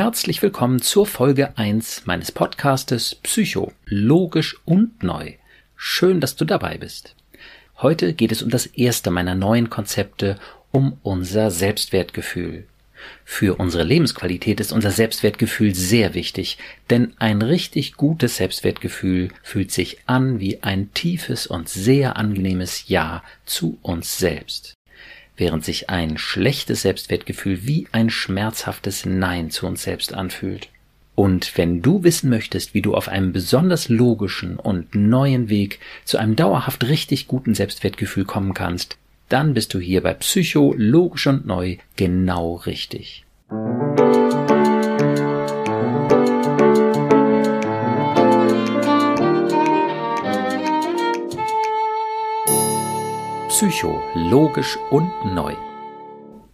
Herzlich willkommen zur Folge 1 meines Podcastes Psycho, logisch und neu. Schön, dass du dabei bist. Heute geht es um das erste meiner neuen Konzepte, um unser Selbstwertgefühl. Für unsere Lebensqualität ist unser Selbstwertgefühl sehr wichtig, denn ein richtig gutes Selbstwertgefühl fühlt sich an wie ein tiefes und sehr angenehmes Ja zu uns selbst während sich ein schlechtes Selbstwertgefühl wie ein schmerzhaftes Nein zu uns selbst anfühlt. Und wenn du wissen möchtest, wie du auf einem besonders logischen und neuen Weg zu einem dauerhaft richtig guten Selbstwertgefühl kommen kannst, dann bist du hier bei Psycho logisch und neu genau richtig. Psycho, logisch und neu.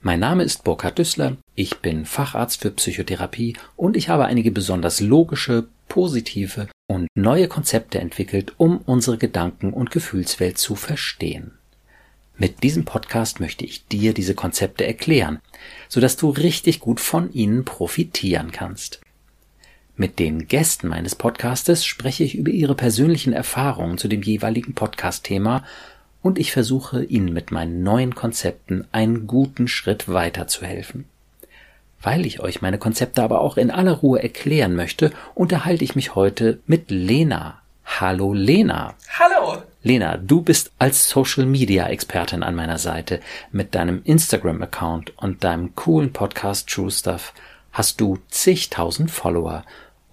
Mein Name ist Burkhard Düssler, ich bin Facharzt für Psychotherapie und ich habe einige besonders logische, positive und neue Konzepte entwickelt, um unsere Gedanken- und Gefühlswelt zu verstehen. Mit diesem Podcast möchte ich dir diese Konzepte erklären, sodass du richtig gut von ihnen profitieren kannst. Mit den Gästen meines Podcastes spreche ich über ihre persönlichen Erfahrungen zu dem jeweiligen Podcast-Thema und ich versuche Ihnen mit meinen neuen Konzepten einen guten Schritt weiterzuhelfen. Weil ich euch meine Konzepte aber auch in aller Ruhe erklären möchte, unterhalte ich mich heute mit Lena. Hallo Lena. Hallo. Lena, du bist als Social Media Expertin an meiner Seite. Mit deinem Instagram Account und deinem coolen Podcast True Stuff hast du zigtausend Follower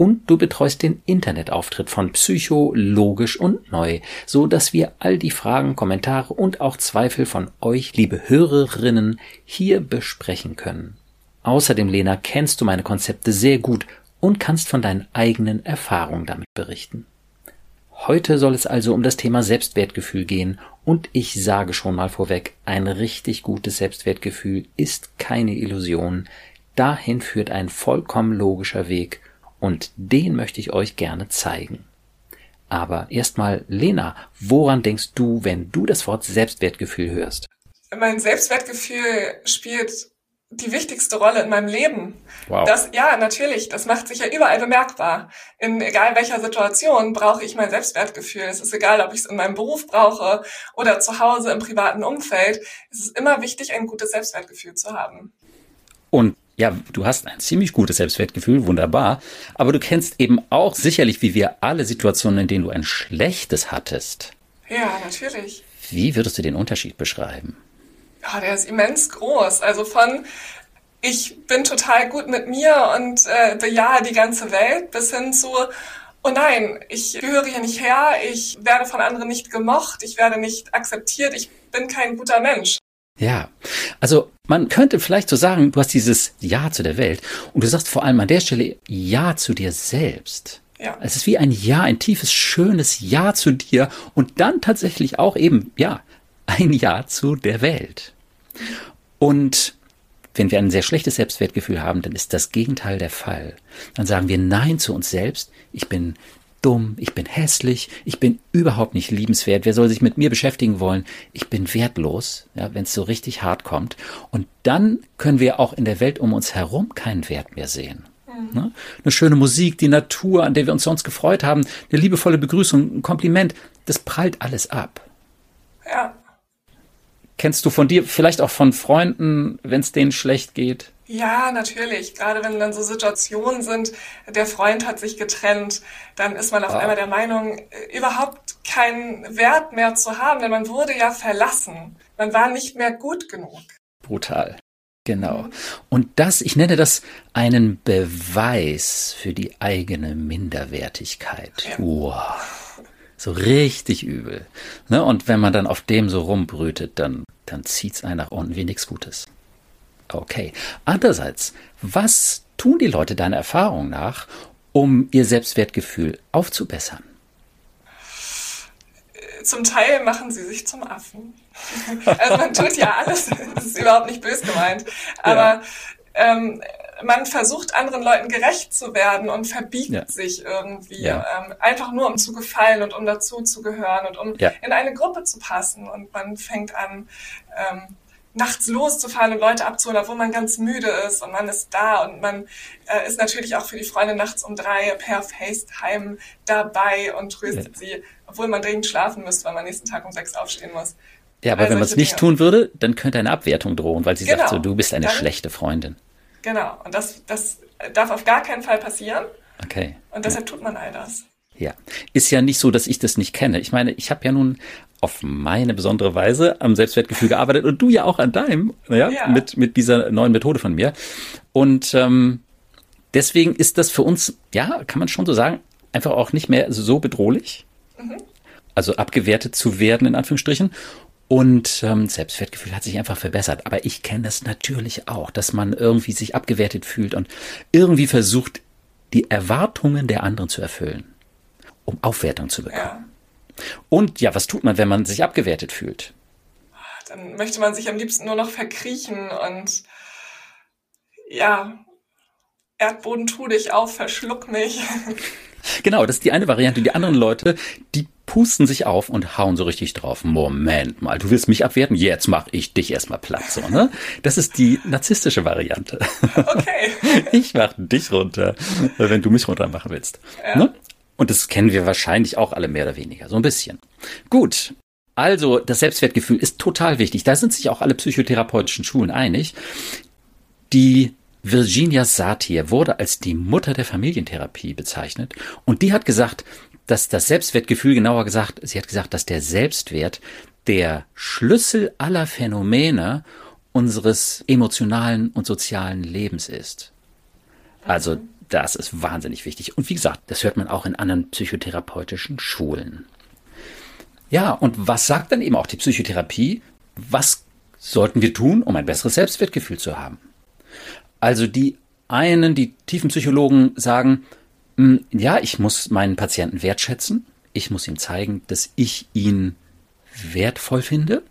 und du betreust den Internetauftritt von Psycho, Logisch und Neu, so dass wir all die Fragen, Kommentare und auch Zweifel von euch, liebe Hörerinnen, hier besprechen können. Außerdem, Lena, kennst du meine Konzepte sehr gut und kannst von deinen eigenen Erfahrungen damit berichten. Heute soll es also um das Thema Selbstwertgefühl gehen und ich sage schon mal vorweg, ein richtig gutes Selbstwertgefühl ist keine Illusion, dahin führt ein vollkommen logischer Weg und den möchte ich euch gerne zeigen. Aber erstmal, Lena, woran denkst du, wenn du das Wort Selbstwertgefühl hörst? Mein Selbstwertgefühl spielt die wichtigste Rolle in meinem Leben. Wow. Das, ja, natürlich, das macht sich ja überall bemerkbar. In egal welcher Situation brauche ich mein Selbstwertgefühl. Es ist egal, ob ich es in meinem Beruf brauche oder zu Hause im privaten Umfeld. Es ist immer wichtig, ein gutes Selbstwertgefühl zu haben. Und ja, du hast ein ziemlich gutes Selbstwertgefühl, wunderbar. Aber du kennst eben auch sicherlich, wie wir alle Situationen, in denen du ein schlechtes hattest. Ja, natürlich. Wie würdest du den Unterschied beschreiben? Ja, der ist immens groß. Also von ich bin total gut mit mir und äh, bejahe die ganze Welt bis hin zu oh nein, ich gehöre hier nicht her, ich werde von anderen nicht gemocht, ich werde nicht akzeptiert, ich bin kein guter Mensch. Ja, also man könnte vielleicht so sagen, du hast dieses Ja zu der Welt und du sagst vor allem an der Stelle Ja zu dir selbst. Ja. Es ist wie ein Ja, ein tiefes, schönes Ja zu dir und dann tatsächlich auch eben, ja, ein Ja zu der Welt. Und wenn wir ein sehr schlechtes Selbstwertgefühl haben, dann ist das Gegenteil der Fall. Dann sagen wir Nein zu uns selbst. Ich bin dumm, ich bin hässlich, ich bin überhaupt nicht liebenswert, wer soll sich mit mir beschäftigen wollen? Ich bin wertlos, ja, wenn es so richtig hart kommt. Und dann können wir auch in der Welt um uns herum keinen Wert mehr sehen. Mhm. Ne? Eine schöne Musik, die Natur, an der wir uns sonst gefreut haben, eine liebevolle Begrüßung, ein Kompliment, das prallt alles ab. Ja. Kennst du von dir, vielleicht auch von Freunden, wenn es denen schlecht geht? Ja, natürlich. Gerade wenn dann so Situationen sind, der Freund hat sich getrennt, dann ist man auf ah. einmal der Meinung, äh, überhaupt keinen Wert mehr zu haben, denn man wurde ja verlassen. Man war nicht mehr gut genug. Brutal. Genau. Und das, ich nenne das einen Beweis für die eigene Minderwertigkeit. Ja. Wow. So richtig übel. Ne? Und wenn man dann auf dem so rumbrütet, dann, dann zieht's einen nach unten wie nichts Gutes. Okay. Andererseits, was tun die Leute deiner Erfahrung nach, um ihr Selbstwertgefühl aufzubessern? Zum Teil machen sie sich zum Affen. Also man tut ja alles, das ist überhaupt nicht bös gemeint. Aber ja. ähm, man versucht anderen Leuten gerecht zu werden und verbiegt ja. sich irgendwie, ja. ähm, einfach nur um zu gefallen und um dazu zu gehören und um ja. in eine Gruppe zu passen. Und man fängt an, ähm, nachts loszufahren und Leute abzuholen, obwohl man ganz müde ist und man ist da und man äh, ist natürlich auch für die Freunde nachts um drei per FaceTime dabei und tröstet sie, obwohl man dringend schlafen müsste, weil man nächsten Tag um sechs aufstehen muss. Ja, aber also wenn man es nicht tun würde, dann könnte eine Abwertung drohen, weil sie genau. sagt so, du bist eine dann, schlechte Freundin. Genau, und das, das darf auf gar keinen Fall passieren. Okay. Und deshalb ja. tut man all das. Ja, ist ja nicht so, dass ich das nicht kenne. Ich meine, ich habe ja nun auf meine besondere Weise am Selbstwertgefühl gearbeitet und du ja auch an deinem, ja, ja. mit mit dieser neuen Methode von mir. Und ähm, deswegen ist das für uns, ja, kann man schon so sagen, einfach auch nicht mehr so bedrohlich. Mhm. Also abgewertet zu werden in Anführungsstrichen. Und ähm, Selbstwertgefühl hat sich einfach verbessert. Aber ich kenne das natürlich auch, dass man irgendwie sich abgewertet fühlt und irgendwie versucht, die Erwartungen der anderen zu erfüllen, um Aufwertung zu bekommen. Ja. Und ja, was tut man, wenn man sich abgewertet fühlt? Dann möchte man sich am liebsten nur noch verkriechen und ja, Erdboden tu dich auf, verschluck mich. Genau, das ist die eine Variante. Die anderen Leute, die pusten sich auf und hauen so richtig drauf. Moment mal, du willst mich abwerten? Jetzt mach ich dich erstmal platt, so, ne? Das ist die narzisstische Variante. Okay. Ich mach dich runter, wenn du mich runter machen willst. Ja. Ne? Und das kennen wir wahrscheinlich auch alle mehr oder weniger, so ein bisschen. Gut. Also, das Selbstwertgefühl ist total wichtig. Da sind sich auch alle psychotherapeutischen Schulen einig. Die Virginia Satir wurde als die Mutter der Familientherapie bezeichnet und die hat gesagt, dass das Selbstwertgefühl, genauer gesagt, sie hat gesagt, dass der Selbstwert der Schlüssel aller Phänomene unseres emotionalen und sozialen Lebens ist. Also das ist wahnsinnig wichtig. Und wie gesagt, das hört man auch in anderen psychotherapeutischen Schulen. Ja, und was sagt dann eben auch die Psychotherapie? Was sollten wir tun, um ein besseres Selbstwertgefühl zu haben? Also die einen, die tiefen Psychologen sagen, ja, ich muss meinen Patienten wertschätzen. Ich muss ihm zeigen, dass ich ihn wertvoll finde.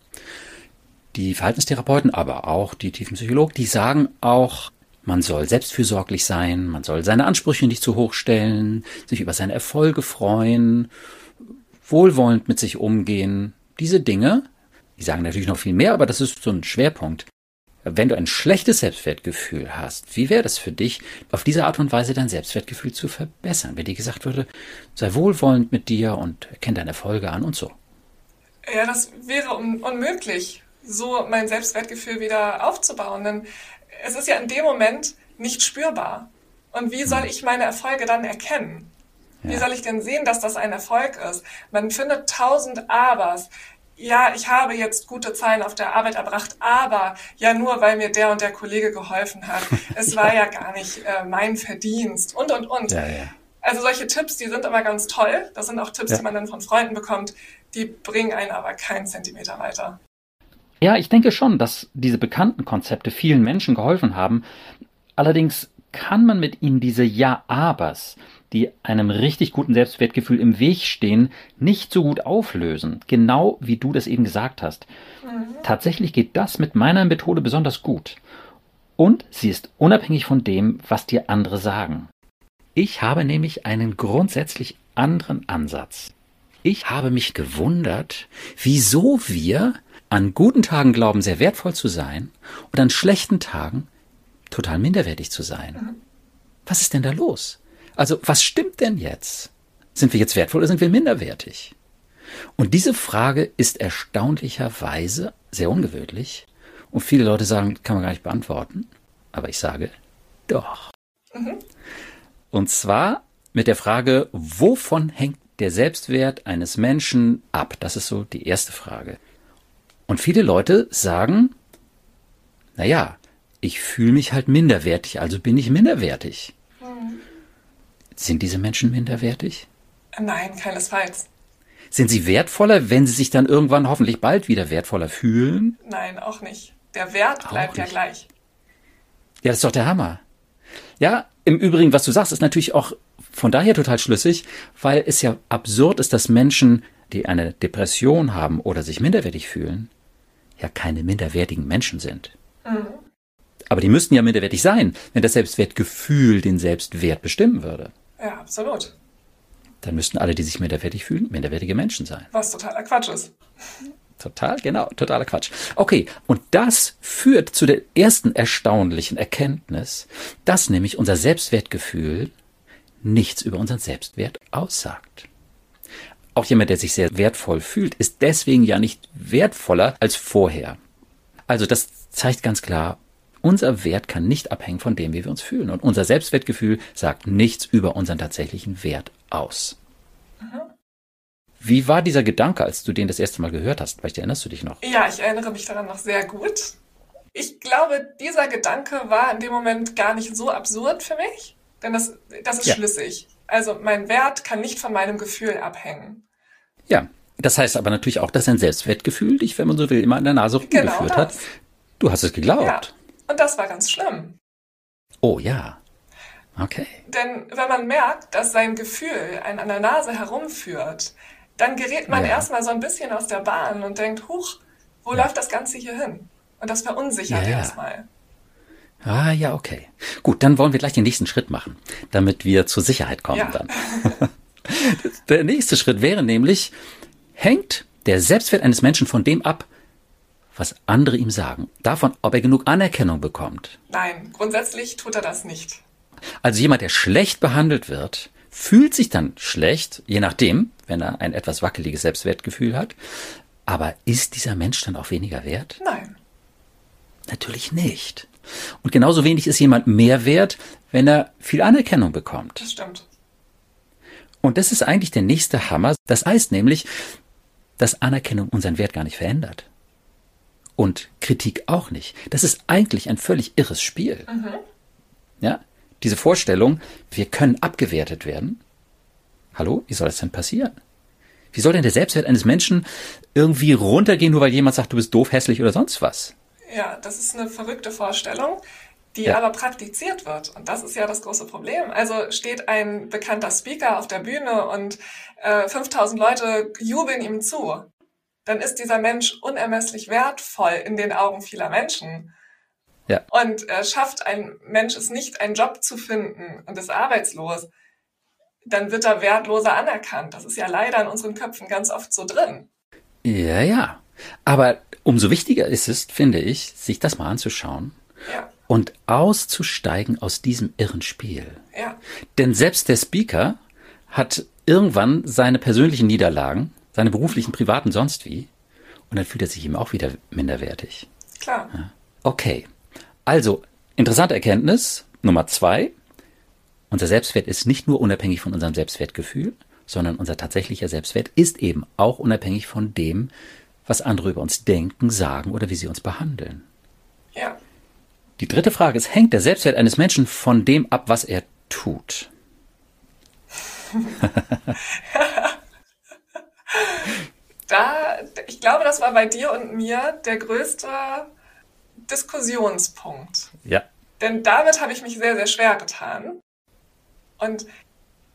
Die Verhaltenstherapeuten, aber auch die tiefen Psychologen, die sagen auch, man soll selbstfürsorglich sein, man soll seine Ansprüche nicht zu hoch stellen, sich über seine Erfolge freuen, wohlwollend mit sich umgehen. Diese Dinge, die sagen natürlich noch viel mehr, aber das ist so ein Schwerpunkt. Wenn du ein schlechtes Selbstwertgefühl hast, wie wäre das für dich, auf diese Art und Weise dein Selbstwertgefühl zu verbessern? Wenn dir gesagt würde, sei wohlwollend mit dir und erkenne deine Erfolge an und so. Ja, das wäre un unmöglich, so mein Selbstwertgefühl wieder aufzubauen. Denn es ist ja in dem Moment nicht spürbar. Und wie soll hm. ich meine Erfolge dann erkennen? Wie soll ich denn sehen, dass das ein Erfolg ist? Man findet tausend Abers. Ja, ich habe jetzt gute Zahlen auf der Arbeit erbracht, aber ja nur, weil mir der und der Kollege geholfen hat. Es war ja gar nicht äh, mein Verdienst und, und, und. Ja, ja. Also solche Tipps, die sind immer ganz toll. Das sind auch Tipps, die man dann von Freunden bekommt. Die bringen einen aber keinen Zentimeter weiter. Ja, ich denke schon, dass diese bekannten Konzepte vielen Menschen geholfen haben. Allerdings kann man mit ihnen diese Ja-Abers, die einem richtig guten Selbstwertgefühl im Weg stehen, nicht so gut auflösen. Genau wie du das eben gesagt hast. Mhm. Tatsächlich geht das mit meiner Methode besonders gut. Und sie ist unabhängig von dem, was dir andere sagen. Ich habe nämlich einen grundsätzlich anderen Ansatz. Ich habe mich gewundert, wieso wir an guten Tagen glauben, sehr wertvoll zu sein und an schlechten Tagen total minderwertig zu sein. Mhm. Was ist denn da los? Also, was stimmt denn jetzt? Sind wir jetzt wertvoll oder sind wir minderwertig? Und diese Frage ist erstaunlicherweise sehr ungewöhnlich. Und viele Leute sagen, kann man gar nicht beantworten. Aber ich sage, doch. Mhm. Und zwar mit der Frage, wovon hängt der Selbstwert eines Menschen ab? Das ist so die erste Frage. Und viele Leute sagen, naja, ich fühle mich halt minderwertig, also bin ich minderwertig. Mhm. Sind diese Menschen minderwertig? Nein, keinesfalls. Sind sie wertvoller, wenn sie sich dann irgendwann hoffentlich bald wieder wertvoller fühlen? Nein, auch nicht. Der Wert bleibt ja gleich. Ja, das ist doch der Hammer. Ja, im Übrigen, was du sagst, ist natürlich auch von daher total schlüssig, weil es ja absurd ist, dass Menschen, die eine Depression haben oder sich minderwertig fühlen, ja keine minderwertigen Menschen sind. Mhm. Aber die müssten ja minderwertig sein, wenn das Selbstwertgefühl den Selbstwert bestimmen würde. Ja, absolut. Dann müssten alle, die sich minderwertig fühlen, minderwertige Menschen sein. Was totaler Quatsch ist. Total, genau, totaler Quatsch. Okay, und das führt zu der ersten erstaunlichen Erkenntnis, dass nämlich unser Selbstwertgefühl nichts über unseren Selbstwert aussagt. Auch jemand, der sich sehr wertvoll fühlt, ist deswegen ja nicht wertvoller als vorher. Also das zeigt ganz klar, unser Wert kann nicht abhängen von dem, wie wir uns fühlen. Und unser Selbstwertgefühl sagt nichts über unseren tatsächlichen Wert aus. Mhm. Wie war dieser Gedanke, als du den das erste Mal gehört hast? Vielleicht erinnerst du dich noch? Ja, ich erinnere mich daran noch sehr gut. Ich glaube, dieser Gedanke war in dem Moment gar nicht so absurd für mich, denn das, das ist ja. schlüssig. Also mein Wert kann nicht von meinem Gefühl abhängen. Ja, das heißt aber natürlich auch, dass ein Selbstwertgefühl dich, wenn man so will, immer an der Nase rumgeführt genau hat. Du hast es geglaubt. Ja. Und das war ganz schlimm. Oh ja. Okay. Denn wenn man merkt, dass sein Gefühl einen an der Nase herumführt, dann gerät man ja. erstmal so ein bisschen aus der Bahn und denkt, huch, wo ja. läuft das Ganze hier hin? Und das verunsichert ja, erstmal. Ah, ja, okay. Gut, dann wollen wir gleich den nächsten Schritt machen, damit wir zur Sicherheit kommen dann. der nächste Schritt wäre nämlich, hängt der Selbstwert eines Menschen von dem ab, was andere ihm sagen, davon, ob er genug Anerkennung bekommt. Nein, grundsätzlich tut er das nicht. Also jemand, der schlecht behandelt wird, fühlt sich dann schlecht, je nachdem, wenn er ein etwas wackeliges Selbstwertgefühl hat. Aber ist dieser Mensch dann auch weniger wert? Nein. Natürlich nicht. Und genauso wenig ist jemand mehr wert, wenn er viel Anerkennung bekommt. Das stimmt. Und das ist eigentlich der nächste Hammer. Das heißt nämlich, dass Anerkennung unseren Wert gar nicht verändert. Und Kritik auch nicht. Das ist eigentlich ein völlig irres Spiel. Mhm. Ja? Diese Vorstellung, wir können abgewertet werden. Hallo? Wie soll das denn passieren? Wie soll denn der Selbstwert eines Menschen irgendwie runtergehen, nur weil jemand sagt, du bist doof, hässlich oder sonst was? Ja, das ist eine verrückte Vorstellung, die ja. aber praktiziert wird. Und das ist ja das große Problem. Also steht ein bekannter Speaker auf der Bühne und äh, 5000 Leute jubeln ihm zu. Dann ist dieser Mensch unermesslich wertvoll in den Augen vieler Menschen. Ja. Und äh, schafft ein Mensch es nicht, einen Job zu finden und ist arbeitslos, dann wird er wertloser anerkannt. Das ist ja leider in unseren Köpfen ganz oft so drin. Ja, ja. Aber umso wichtiger ist es, finde ich, sich das mal anzuschauen ja. und auszusteigen aus diesem irren Spiel. Ja. Denn selbst der Speaker hat irgendwann seine persönlichen Niederlagen, seine beruflichen, privaten, sonst wie, und dann fühlt er sich eben auch wieder minderwertig. Klar. Ja. Okay. Also, interessante Erkenntnis Nummer zwei. Unser Selbstwert ist nicht nur unabhängig von unserem Selbstwertgefühl, sondern unser tatsächlicher Selbstwert ist eben auch unabhängig von dem, was andere über uns denken, sagen oder wie sie uns behandeln. Ja. Die dritte Frage ist, hängt der Selbstwert eines Menschen von dem ab, was er tut? da, ich glaube, das war bei dir und mir der größte Diskussionspunkt. Ja. Denn damit habe ich mich sehr, sehr schwer getan. Und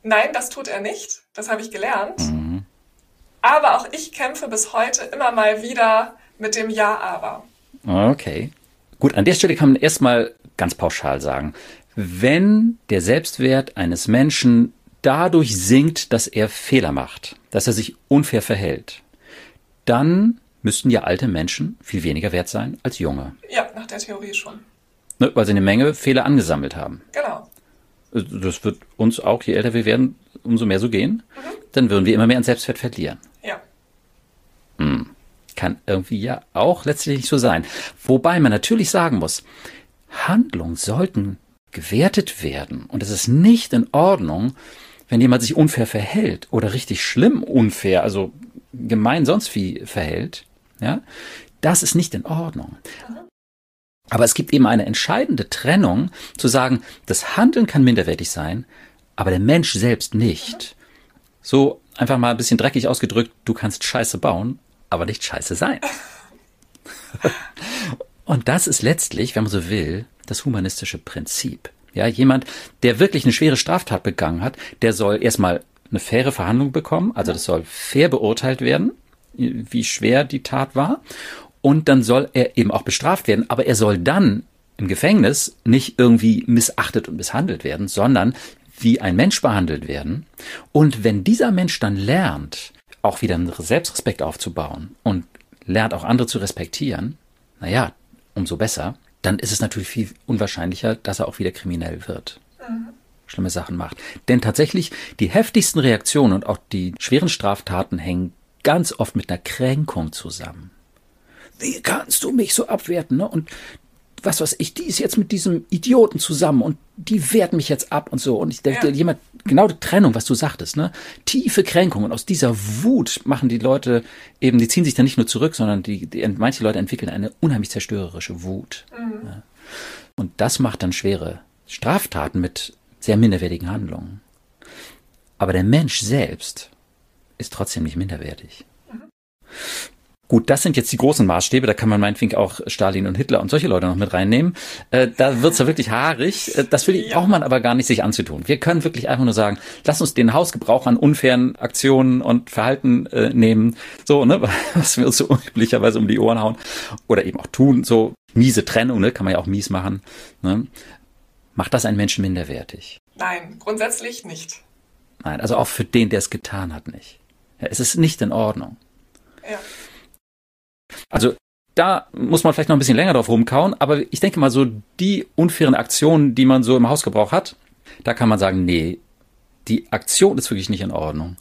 nein, das tut er nicht. Das habe ich gelernt. Mhm. Aber auch ich kämpfe bis heute immer mal wieder mit dem Ja, aber. Okay. Gut, an der Stelle kann man erstmal ganz pauschal sagen, wenn der Selbstwert eines Menschen dadurch sinkt, dass er Fehler macht, dass er sich unfair verhält, dann müssten ja alte Menschen viel weniger wert sein als junge. Ja, nach der Theorie schon. Ne, weil sie eine Menge Fehler angesammelt haben. Genau. Das wird uns auch, je älter wir werden, umso mehr so gehen. Mhm. Dann würden wir immer mehr an Selbstwert verlieren. Ja. Hm. Kann irgendwie ja auch letztlich nicht so sein. Wobei man natürlich sagen muss, Handlungen sollten gewertet werden. Und es ist nicht in Ordnung, wenn jemand sich unfair verhält oder richtig schlimm unfair, also gemein sonst wie verhält, ja, das ist nicht in Ordnung. Aber es gibt eben eine entscheidende Trennung, zu sagen, das Handeln kann minderwertig sein, aber der Mensch selbst nicht. So einfach mal ein bisschen dreckig ausgedrückt, du kannst Scheiße bauen, aber nicht Scheiße sein. Und das ist letztlich, wenn man so will, das humanistische Prinzip. Ja, jemand, der wirklich eine schwere Straftat begangen hat, der soll erstmal eine faire Verhandlung bekommen, also das soll fair beurteilt werden, wie schwer die Tat war. Und dann soll er eben auch bestraft werden, aber er soll dann im Gefängnis nicht irgendwie missachtet und misshandelt werden, sondern wie ein Mensch behandelt werden. Und wenn dieser Mensch dann lernt, auch wieder einen Selbstrespekt aufzubauen und lernt auch andere zu respektieren, naja, umso besser, dann ist es natürlich viel unwahrscheinlicher, dass er auch wieder kriminell wird. Mhm. Schlimme Sachen macht. Denn tatsächlich, die heftigsten Reaktionen und auch die schweren Straftaten hängen ganz oft mit einer Kränkung zusammen. Wie kannst du mich so abwerten? Ne? Und was weiß ich, die ist jetzt mit diesem Idioten zusammen und die wehrt mich jetzt ab und so. Und ich denke, ja. jemand, genau die Trennung, was du sagtest, ne? Tiefe Kränkung. Und aus dieser Wut machen die Leute eben, die ziehen sich dann nicht nur zurück, sondern die, die manche Leute entwickeln eine unheimlich zerstörerische Wut. Mhm. Ja. Und das macht dann schwere Straftaten mit sehr minderwertigen Handlungen. Aber der Mensch selbst ist trotzdem nicht minderwertig. Mhm. Gut, das sind jetzt die großen Maßstäbe, da kann man meinetwegen auch Stalin und Hitler und solche Leute noch mit reinnehmen. Äh, da wird's ja wirklich haarig. Äh, das will, ja. braucht man aber gar nicht sich anzutun. Wir können wirklich einfach nur sagen, lass uns den Hausgebrauch an unfairen Aktionen und Verhalten äh, nehmen, so, ne, was wir uns so üblicherweise um die Ohren hauen. Oder eben auch tun, so miese Trennung, ne, kann man ja auch mies machen. Ne. Macht das einen Menschen minderwertig? Nein, grundsätzlich nicht. Nein, also auch für den, der es getan hat, nicht. Ja, es ist nicht in Ordnung. Ja. Also da muss man vielleicht noch ein bisschen länger drauf rumkauen, aber ich denke mal so die unfairen Aktionen, die man so im Hausgebrauch hat, da kann man sagen, nee, die Aktion ist wirklich nicht in Ordnung.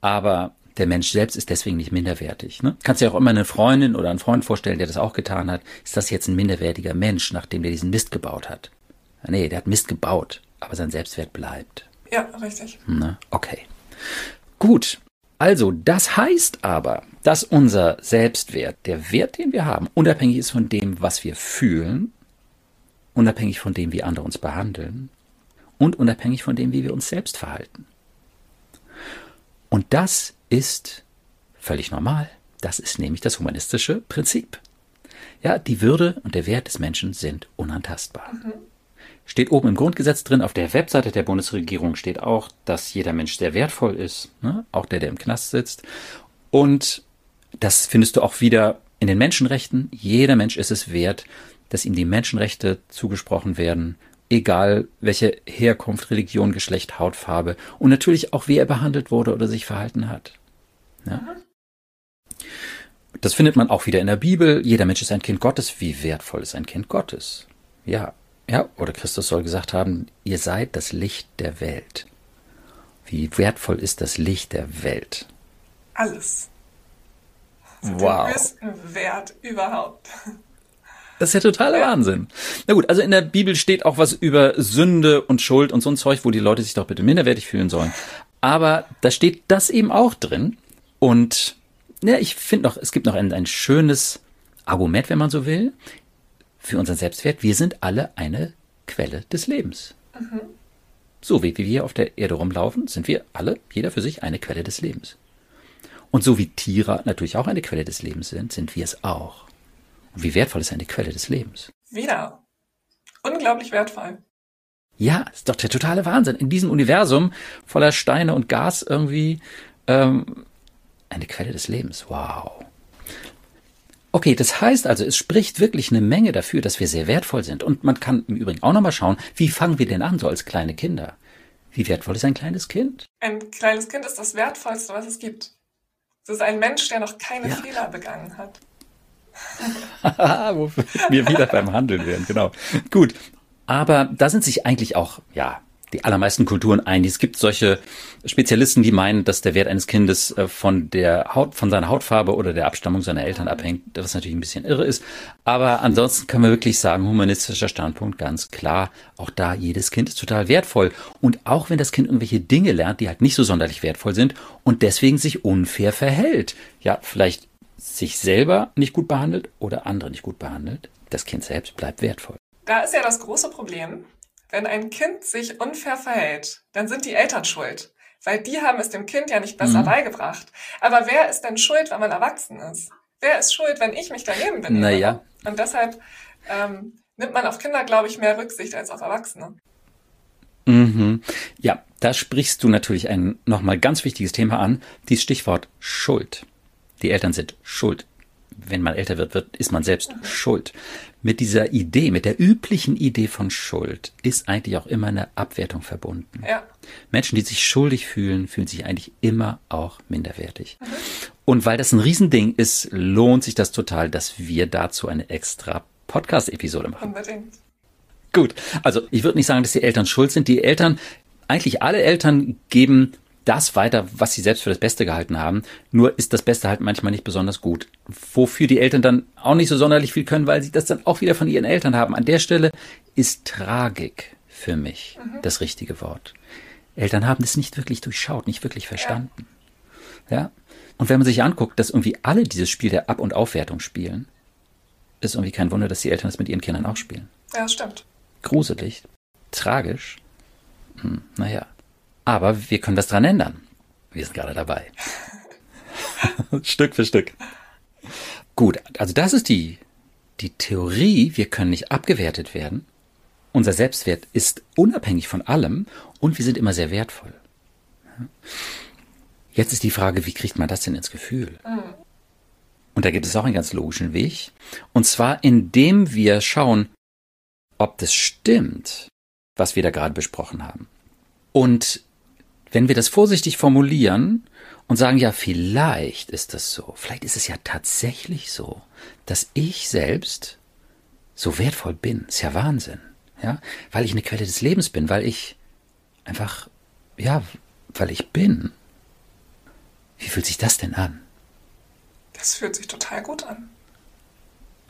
Aber der Mensch selbst ist deswegen nicht minderwertig. Ne? Kannst dir auch immer eine Freundin oder einen Freund vorstellen, der das auch getan hat. Ist das jetzt ein minderwertiger Mensch, nachdem der diesen Mist gebaut hat? Nee, der hat Mist gebaut, aber sein Selbstwert bleibt. Ja, richtig. Ne? Okay. Gut. Also, das heißt aber, dass unser Selbstwert, der Wert, den wir haben, unabhängig ist von dem, was wir fühlen, unabhängig von dem, wie andere uns behandeln und unabhängig von dem, wie wir uns selbst verhalten. Und das ist völlig normal. Das ist nämlich das humanistische Prinzip. Ja, die Würde und der Wert des Menschen sind unantastbar. Mhm. Steht oben im Grundgesetz drin, auf der Webseite der Bundesregierung steht auch, dass jeder Mensch sehr wertvoll ist, ne? auch der, der im Knast sitzt. Und das findest du auch wieder in den Menschenrechten. Jeder Mensch ist es wert, dass ihm die Menschenrechte zugesprochen werden, egal welche Herkunft, Religion, Geschlecht, Hautfarbe und natürlich auch, wie er behandelt wurde oder sich verhalten hat. Ja? Das findet man auch wieder in der Bibel. Jeder Mensch ist ein Kind Gottes. Wie wertvoll ist ein Kind Gottes? Ja, ja, oder Christus soll gesagt haben, ihr seid das Licht der Welt. Wie wertvoll ist das Licht der Welt? Alles. Wow. Den größten Wert überhaupt. Das ist ja totaler. Wahnsinn. Na gut, also in der Bibel steht auch was über Sünde und Schuld und so ein Zeug, wo die Leute sich doch bitte minderwertig fühlen sollen. Aber da steht das eben auch drin. Und ja, ich finde noch, es gibt noch ein, ein schönes Argument, wenn man so will für unseren Selbstwert, wir sind alle eine Quelle des Lebens. Mhm. So wie wir hier auf der Erde rumlaufen, sind wir alle, jeder für sich, eine Quelle des Lebens. Und so wie Tiere natürlich auch eine Quelle des Lebens sind, sind wir es auch. Und wie wertvoll ist eine Quelle des Lebens? Wieder. Unglaublich wertvoll. Ja, ist doch der totale Wahnsinn. In diesem Universum voller Steine und Gas irgendwie ähm, eine Quelle des Lebens. Wow. Okay, das heißt also, es spricht wirklich eine Menge dafür, dass wir sehr wertvoll sind. Und man kann im Übrigen auch nochmal schauen, wie fangen wir denn an, so als kleine Kinder? Wie wertvoll ist ein kleines Kind? Ein kleines Kind ist das Wertvollste, was es gibt. Es ist ein Mensch, der noch keine ja. Fehler begangen hat. Wofür wir wieder beim Handeln werden, genau. Gut. Aber da sind sich eigentlich auch, ja, die allermeisten Kulturen ein. Es gibt solche Spezialisten, die meinen, dass der Wert eines Kindes äh, von der Haut, von seiner Hautfarbe oder der Abstammung seiner Eltern abhängt, was natürlich ein bisschen irre ist. Aber ansonsten können wir wirklich sagen, humanistischer Standpunkt ganz klar. Auch da, jedes Kind ist total wertvoll. Und auch wenn das Kind irgendwelche Dinge lernt, die halt nicht so sonderlich wertvoll sind und deswegen sich unfair verhält. Ja, vielleicht sich selber nicht gut behandelt oder andere nicht gut behandelt. Das Kind selbst bleibt wertvoll. Da ist ja das große Problem, wenn ein Kind sich unfair verhält, dann sind die Eltern schuld. Weil die haben es dem Kind ja nicht besser mhm. beigebracht. Aber wer ist denn schuld, wenn man erwachsen ist? Wer ist schuld, wenn ich mich daneben benehme? Naja. Und deshalb ähm, nimmt man auf Kinder, glaube ich, mehr Rücksicht als auf Erwachsene. Mhm. Ja, da sprichst du natürlich ein nochmal ganz wichtiges Thema an, dieses Stichwort Schuld. Die Eltern sind schuld. Wenn man älter wird, wird ist man selbst mhm. schuld. Mit dieser Idee, mit der üblichen Idee von Schuld, ist eigentlich auch immer eine Abwertung verbunden. Ja. Menschen, die sich schuldig fühlen, fühlen sich eigentlich immer auch minderwertig. Mhm. Und weil das ein Riesending ist, lohnt sich das total, dass wir dazu eine extra Podcast-Episode machen. Unbedingt. Gut, also ich würde nicht sagen, dass die Eltern schuld sind. Die Eltern, eigentlich alle Eltern geben das weiter, was sie selbst für das Beste gehalten haben. Nur ist das Beste halt manchmal nicht besonders gut. Wofür die Eltern dann auch nicht so sonderlich viel können, weil sie das dann auch wieder von ihren Eltern haben. An der Stelle ist Tragik für mich mhm. das richtige Wort. Eltern haben das nicht wirklich durchschaut, nicht wirklich verstanden. Ja. ja. Und wenn man sich anguckt, dass irgendwie alle dieses Spiel der Ab- und Aufwertung spielen, ist irgendwie kein Wunder, dass die Eltern das mit ihren Kindern auch spielen. Ja, stimmt. Gruselig, tragisch. Hm, naja, aber wir können das dran ändern. Wir sind gerade dabei. Stück für Stück. Gut, also das ist die, die Theorie, wir können nicht abgewertet werden. Unser Selbstwert ist unabhängig von allem und wir sind immer sehr wertvoll. Jetzt ist die Frage, wie kriegt man das denn ins Gefühl? Mhm. Und da gibt es auch einen ganz logischen Weg. Und zwar, indem wir schauen, ob das stimmt, was wir da gerade besprochen haben. Und wenn wir das vorsichtig formulieren und sagen, ja, vielleicht ist das so, vielleicht ist es ja tatsächlich so, dass ich selbst so wertvoll bin, ist ja Wahnsinn, ja, weil ich eine Quelle des Lebens bin, weil ich einfach, ja, weil ich bin. Wie fühlt sich das denn an? Das fühlt sich total gut an.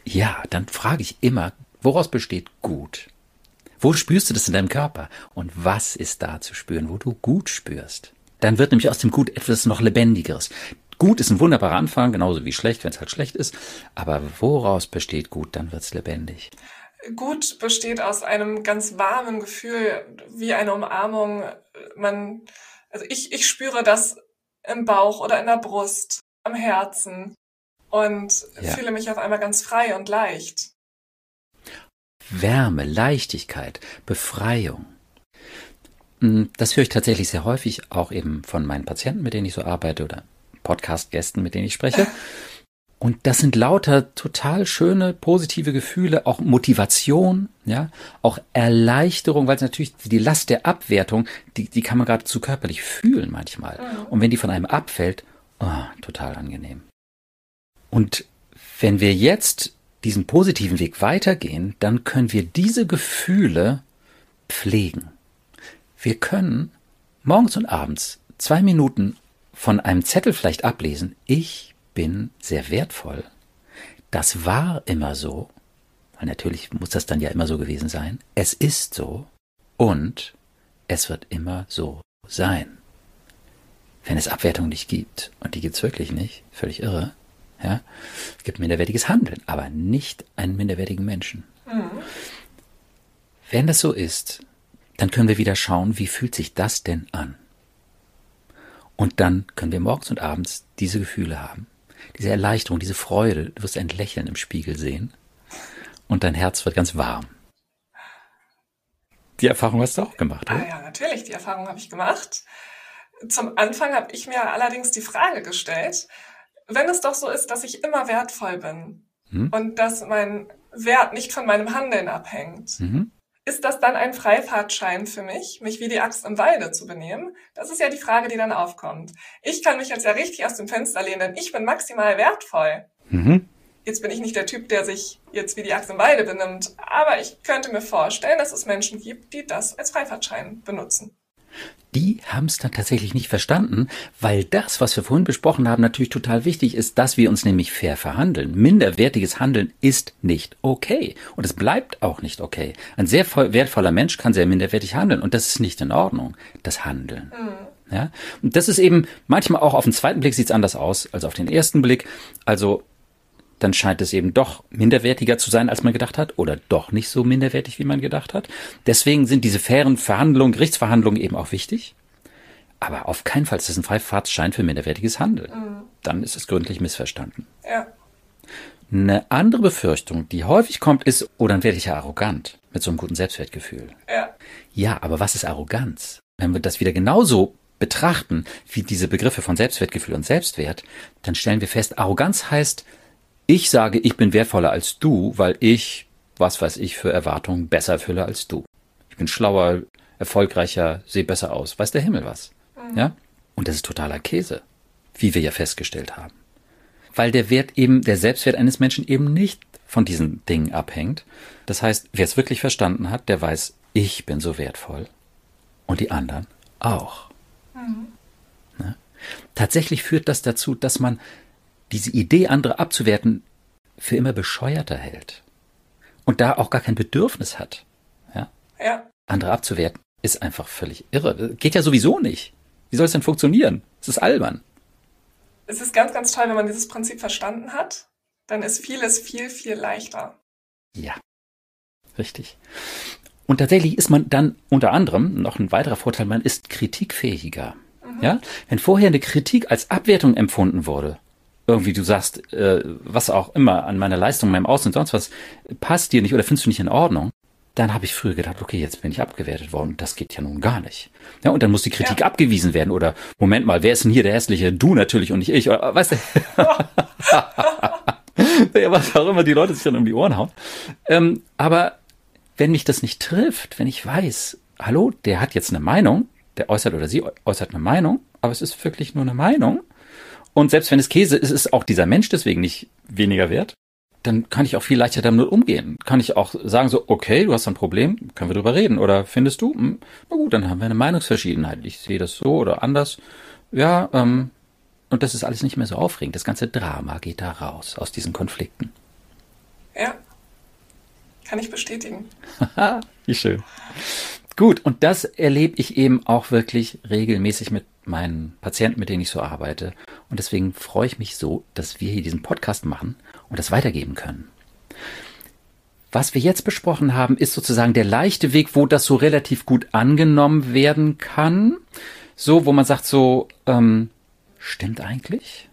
Ja, dann frage ich immer, woraus besteht gut? Wo spürst du das in deinem Körper? Und was ist da zu spüren, wo du gut spürst? Dann wird nämlich aus dem Gut etwas noch Lebendigeres. Gut ist ein wunderbarer Anfang, genauso wie schlecht, wenn es halt schlecht ist. Aber woraus besteht Gut? Dann wird's lebendig. Gut besteht aus einem ganz warmen Gefühl, wie eine Umarmung. Man, also ich, ich spüre das im Bauch oder in der Brust, am Herzen und ja. fühle mich auf einmal ganz frei und leicht. Wärme, Leichtigkeit, Befreiung. Hm, das höre ich tatsächlich sehr häufig, auch eben von meinen Patienten, mit denen ich so arbeite oder Podcast-Gästen, mit denen ich spreche. Und das sind lauter total schöne, positive Gefühle, auch Motivation, ja, auch Erleichterung, weil es natürlich die Last der Abwertung, die, die kann man geradezu körperlich fühlen manchmal. Mhm. Und wenn die von einem abfällt, oh, total angenehm. Und wenn wir jetzt diesen positiven Weg weitergehen, dann können wir diese Gefühle pflegen. Wir können morgens und abends zwei Minuten von einem Zettel vielleicht ablesen, ich bin sehr wertvoll. Das war immer so, weil natürlich muss das dann ja immer so gewesen sein. Es ist so und es wird immer so sein. Wenn es Abwertung nicht gibt, und die gibt's wirklich nicht, völlig irre, ja? Es gibt minderwertiges Handeln, aber nicht einen minderwertigen Menschen. Mhm. Wenn das so ist, dann können wir wieder schauen, wie fühlt sich das denn an? Und dann können wir morgens und abends diese Gefühle haben. Diese Erleichterung, diese Freude. Du wirst ein Lächeln im Spiegel sehen. Und dein Herz wird ganz warm. Die Erfahrung hast du auch gemacht, oder? Ah, ja, natürlich. Die Erfahrung habe ich gemacht. Zum Anfang habe ich mir allerdings die Frage gestellt, wenn es doch so ist, dass ich immer wertvoll bin mhm. und dass mein Wert nicht von meinem Handeln abhängt, mhm. ist das dann ein Freifahrtschein für mich, mich wie die Axt im Walde zu benehmen? Das ist ja die Frage, die dann aufkommt. Ich kann mich jetzt ja richtig aus dem Fenster lehnen, denn ich bin maximal wertvoll. Mhm. Jetzt bin ich nicht der Typ, der sich jetzt wie die Axt im Walde benimmt, aber ich könnte mir vorstellen, dass es Menschen gibt, die das als Freifahrtschein benutzen die haben es dann tatsächlich nicht verstanden, weil das, was wir vorhin besprochen haben, natürlich total wichtig ist, dass wir uns nämlich fair verhandeln. Minderwertiges Handeln ist nicht okay. Und es bleibt auch nicht okay. Ein sehr wertvoller Mensch kann sehr minderwertig handeln und das ist nicht in Ordnung, das Handeln. Mhm. Ja? Und das ist eben, manchmal auch auf den zweiten Blick sieht es anders aus als auf den ersten Blick. Also dann scheint es eben doch minderwertiger zu sein, als man gedacht hat, oder doch nicht so minderwertig, wie man gedacht hat. Deswegen sind diese fairen Verhandlungen, Gerichtsverhandlungen eben auch wichtig. Aber auf keinen Fall ist das ein Freifahrtsschein für minderwertiges Handeln. Mhm. Dann ist es gründlich missverstanden. Ja. Eine andere Befürchtung, die häufig kommt, ist, oh, dann werde ich ja arrogant mit so einem guten Selbstwertgefühl. Ja. Ja, aber was ist Arroganz? Wenn wir das wieder genauso betrachten wie diese Begriffe von Selbstwertgefühl und Selbstwert, dann stellen wir fest, Arroganz heißt, Ich sage, ich bin wertvoller als du, weil ich, was weiß ich, für Erwartungen besser erfülle als du. Ich bin schlauer, erfolgreicher, sehe besser aus. Weiß der Himmel was. Mhm. Ja? Und das ist totaler Käse, wie wir ja festgestellt haben. Weil der Wert eben, der Selbstwert eines Menschen eben nicht von diesen Dingen abhängt. Das heißt, wer es wirklich verstanden hat, der weiß, ich bin so wertvoll. Und die anderen auch. Mhm. Ne? Tatsächlich führt das dazu, dass man diese Idee, andere abzuwerten, für immer bescheuerter hält. Und da auch gar kein Bedürfnis hat. Ja? ja. Andere abzuwerten ist einfach völlig irre. Geht ja sowieso nicht. Wie soll es denn funktionieren? Es ist albern. Es ist ganz, ganz toll, wenn man dieses Prinzip verstanden hat. Dann ist vieles viel, viel leichter. Ja, richtig. Und tatsächlich ist man dann unter anderem, noch ein weiterer Vorteil, man ist kritikfähiger. Mhm. Ja? Wenn vorher eine Kritik als Abwertung empfunden wurde, irgendwie du sagst, äh, was auch immer an meiner Leistung, meinem und sonst was, passt dir nicht oder findest du nicht in Ordnung, dann habe ich früher gedacht, okay, jetzt bin ich abgewertet worden. Das geht ja nun gar nicht. Ja, und dann muss die Kritik ja. abgewiesen werden. Oder, Moment mal, wer ist denn hier der hässliche? Du natürlich und nicht ich. Oder, weißt du? ja, was auch immer die Leute sich dann um die Ohren hauen. Ähm, aber wenn mich das nicht trifft, wenn ich weiß, hallo, der hat jetzt eine Meinung, der äußert oder sie äußert eine Meinung, aber es ist wirklich nur eine Meinung. Und selbst wenn es Käse ist, ist auch dieser Mensch deswegen nicht weniger wert dann kann ich auch viel leichter damit umgehen. Kann ich auch sagen so, okay, du hast ein Problem, können wir drüber reden. Oder findest du, hm, na gut, dann haben wir eine Meinungsverschiedenheit. Ich sehe das so oder anders. Ja, ähm, und das ist alles nicht mehr so aufregend. Das ganze Drama geht da raus aus diesen Konflikten. Ja, kann ich bestätigen. Wie schön. Gut, und das erlebe ich eben auch wirklich regelmäßig mit meinen Patienten, mit denen ich so arbeite. Und deswegen freue ich mich so, dass wir hier diesen Podcast machen und das weitergeben können. Was wir jetzt besprochen haben, ist sozusagen der leichte Weg, wo das so relativ gut angenommen werden kann. So, wo man sagt so, ähm, stimmt eigentlich?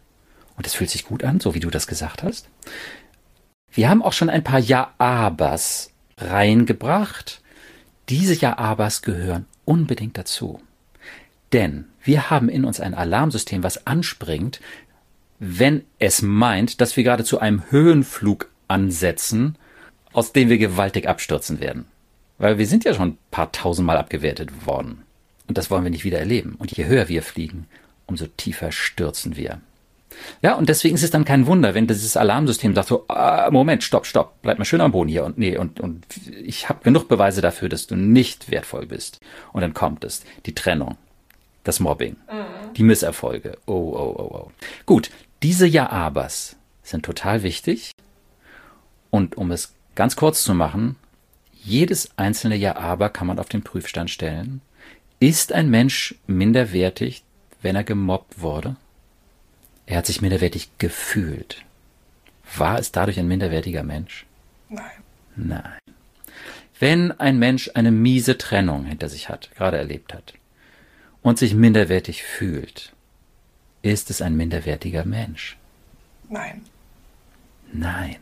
Und es fühlt sich gut an, so wie du das gesagt hast. Wir haben auch schon ein paar Ja-Abers reingebracht. Diese Ja-Abers gehören unbedingt dazu. Denn wir haben in uns ein Alarmsystem, was anspringt, wenn es meint, dass wir gerade zu einem Höhenflug ansetzen, aus dem wir gewaltig abstürzen werden. Weil wir sind ja schon ein paar tausendmal abgewertet worden. Und das wollen wir nicht wieder erleben. Und je höher wir fliegen, umso tiefer stürzen wir. Ja, und deswegen ist es dann kein Wunder, wenn dieses Alarmsystem sagt so, ah, Moment, stopp, stopp, bleib mal schön am Boden hier und nee, und, und ich habe genug Beweise dafür, dass du nicht wertvoll bist. Und dann kommt es, die Trennung, das Mobbing, mhm. die Misserfolge. Oh, oh, oh, oh. Gut, diese Ja-Abers sind total wichtig. Und um es ganz kurz zu machen, jedes einzelne Ja-Aber kann man auf den Prüfstand stellen. Ist ein Mensch minderwertig, wenn er gemobbt wurde? Er hat sich minderwertig gefühlt. War es dadurch ein minderwertiger Mensch? Nein. Nein. Wenn ein Mensch eine miese Trennung hinter sich hat, gerade erlebt hat, und sich minderwertig fühlt, ist es ein minderwertiger Mensch? Nein. Nein.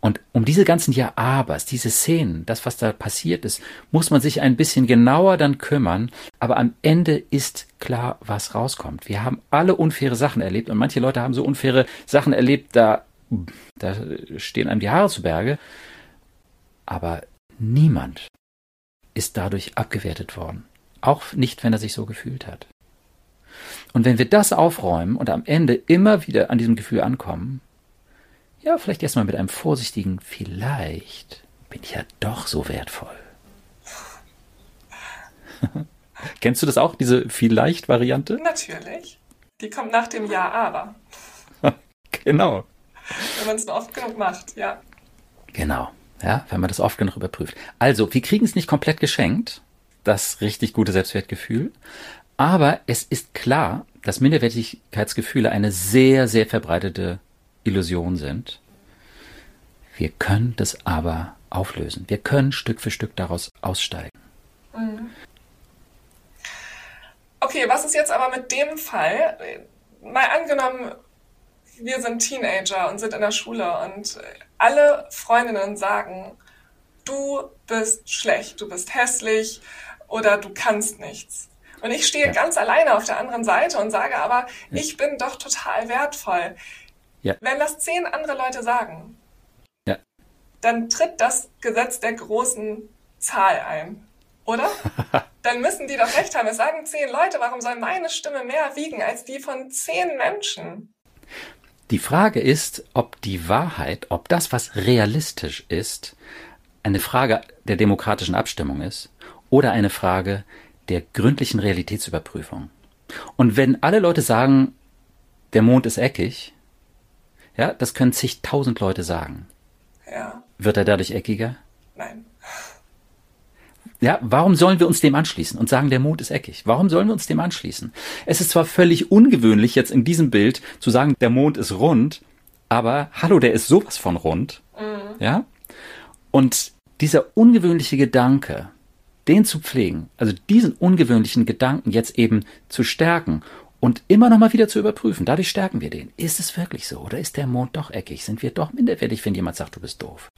Und um diese ganzen Ja-Abers, diese Szenen, das, was da passiert ist, muss man sich ein bisschen genauer dann kümmern. Aber am Ende ist klar, was rauskommt. Wir haben alle unfaire Sachen erlebt und manche Leute haben so unfaire Sachen erlebt, da, da stehen einem die Haare zu Berge. Aber niemand ist dadurch abgewertet worden. Auch nicht, wenn er sich so gefühlt hat. Und wenn wir das aufräumen und am Ende immer wieder an diesem Gefühl ankommen, ja, vielleicht erstmal mit einem vorsichtigen vielleicht bin ich ja doch so wertvoll. Kennst du das auch, diese vielleicht-Variante? Natürlich. Die kommt nach dem Ja, aber. genau. Wenn man es oft genug macht, ja. Genau. Ja, wenn man das oft genug überprüft. Also, wir kriegen es nicht komplett geschenkt, das richtig gute Selbstwertgefühl. Aber es ist klar, dass Minderwertigkeitsgefühle eine sehr, sehr verbreitete Illusion sind. Wir können das aber auflösen. Wir können Stück für Stück daraus aussteigen. Mhm. Okay, was ist jetzt aber mit dem Fall? Mal angenommen, wir sind Teenager und sind in der Schule und alle Freundinnen sagen, du bist schlecht, du bist hässlich oder du kannst nichts. Und ich stehe ja. ganz alleine auf der anderen Seite und sage aber, ja. ich bin doch total wertvoll. Ja. Wenn das zehn andere Leute sagen, dann tritt das Gesetz der großen Zahl ein, oder? dann müssen die doch recht haben. Es sagen zehn Leute, warum soll meine Stimme mehr wiegen als die von zehn Menschen? Die Frage ist, ob die Wahrheit, ob das, was realistisch ist, eine Frage der demokratischen Abstimmung ist oder eine Frage der gründlichen Realitätsüberprüfung. Und wenn alle Leute sagen, der Mond ist eckig, ja, das können zigtausend Leute sagen. Ja, Wird er dadurch eckiger? nein. Ja, warum sollen wir uns dem anschließen und sagen, der Mond ist eckig? Warum sollen wir uns dem anschließen? Es ist zwar völlig ungewöhnlich, jetzt in diesem Bild zu sagen, der Mond ist rund, aber hallo, der ist sowas von rund. Ja? Und dieser ungewöhnliche Gedanke, den zu pflegen, also diesen ungewöhnlichen Gedanken jetzt eben zu stärken und immer noch mal wieder zu überprüfen, dadurch stärken wir den. Ist es wirklich so? Oder ist der Mond doch eckig? Sind wir doch minderwertig, wenn jemand sagt, du bist doof?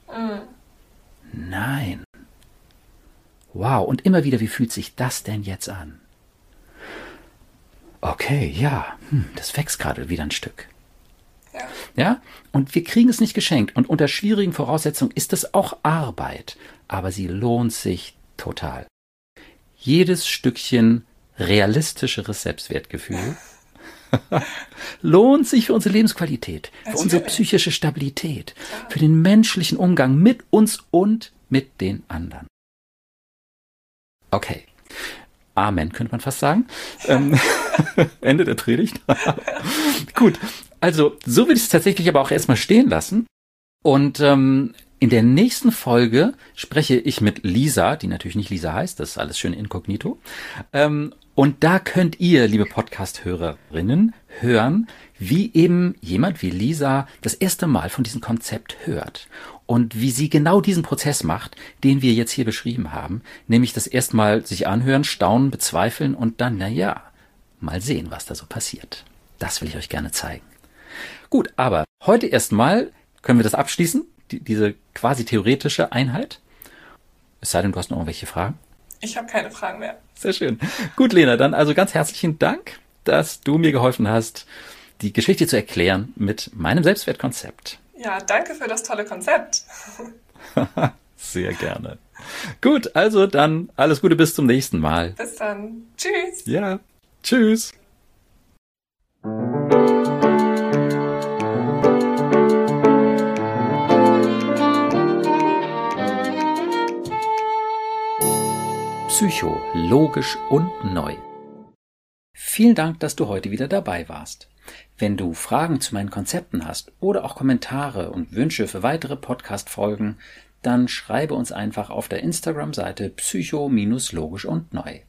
Nein. Wow, und immer wieder, wie fühlt sich das denn jetzt an? Okay, ja, hm, das wächst gerade wieder ein Stück. Ja. Ja, und wir kriegen es nicht geschenkt. Und unter schwierigen Voraussetzungen ist es auch Arbeit, aber sie lohnt sich total. Jedes Stückchen realistischeres Selbstwertgefühl lohnt sich für unsere Lebensqualität, für unsere psychische Stabilität, für den menschlichen Umgang mit uns und mit den anderen. Okay. Amen, könnte man fast sagen. Ähm, Ende der Predigt. Gut, also so will ich es tatsächlich aber auch erstmal stehen lassen. Und ähm, in der nächsten Folge spreche ich mit Lisa, die natürlich nicht Lisa heißt, das ist alles schön inkognito. Ähm, und da könnt ihr, liebe Podcast-Hörerinnen, hören, wie eben jemand wie Lisa das erste Mal von diesem Konzept hört und wie sie genau diesen Prozess macht, den wir jetzt hier beschrieben haben, nämlich das erstmal sich anhören, staunen, bezweifeln und dann, na ja, mal sehen, was da so passiert. Das will ich euch gerne zeigen. Gut, aber heute erstmal können wir das abschließen, die, diese quasi theoretische Einheit. Es sei denn, du hast noch irgendwelche Fragen. Ich habe keine Fragen mehr. Sehr schön. Gut, Lena, dann also ganz herzlichen Dank, dass du mir geholfen hast, die Geschichte zu erklären mit meinem Selbstwertkonzept. Ja, danke für das tolle Konzept. Sehr gerne. Gut, also dann alles Gute bis zum nächsten Mal. Bis dann. Tschüss. Ja, tschüss. Psycho, logisch und neu. Vielen Dank, dass du heute wieder dabei warst. Wenn du Fragen zu meinen Konzepten hast oder auch Kommentare und Wünsche für weitere Podcast-Folgen, dann schreibe uns einfach auf der Instagram-Seite psycho-logisch und neu.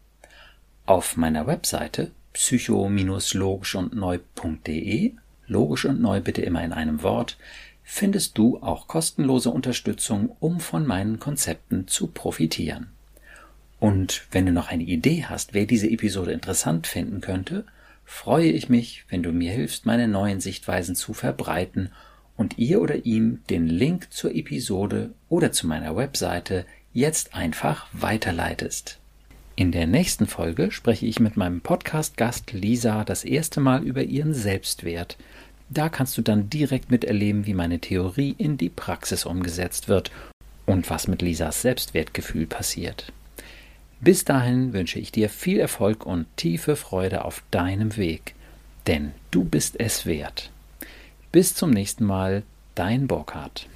Auf meiner Webseite psycho-logisch und neu.de, logisch und neu bitte immer in einem Wort, findest du auch kostenlose Unterstützung, um von meinen Konzepten zu profitieren. Und wenn du noch eine Idee hast, wer diese Episode interessant finden könnte, freue ich mich, wenn du mir hilfst, meine neuen Sichtweisen zu verbreiten und ihr oder ihm den Link zur Episode oder zu meiner Webseite jetzt einfach weiterleitest. In der nächsten Folge spreche ich mit meinem Podcast-Gast Lisa das erste Mal über ihren Selbstwert. Da kannst du dann direkt miterleben, wie meine Theorie in die Praxis umgesetzt wird und was mit Lisas Selbstwertgefühl passiert. Bis dahin wünsche ich dir viel Erfolg und tiefe Freude auf deinem Weg, denn du bist es wert. Bis zum nächsten Mal, dein Burkhard.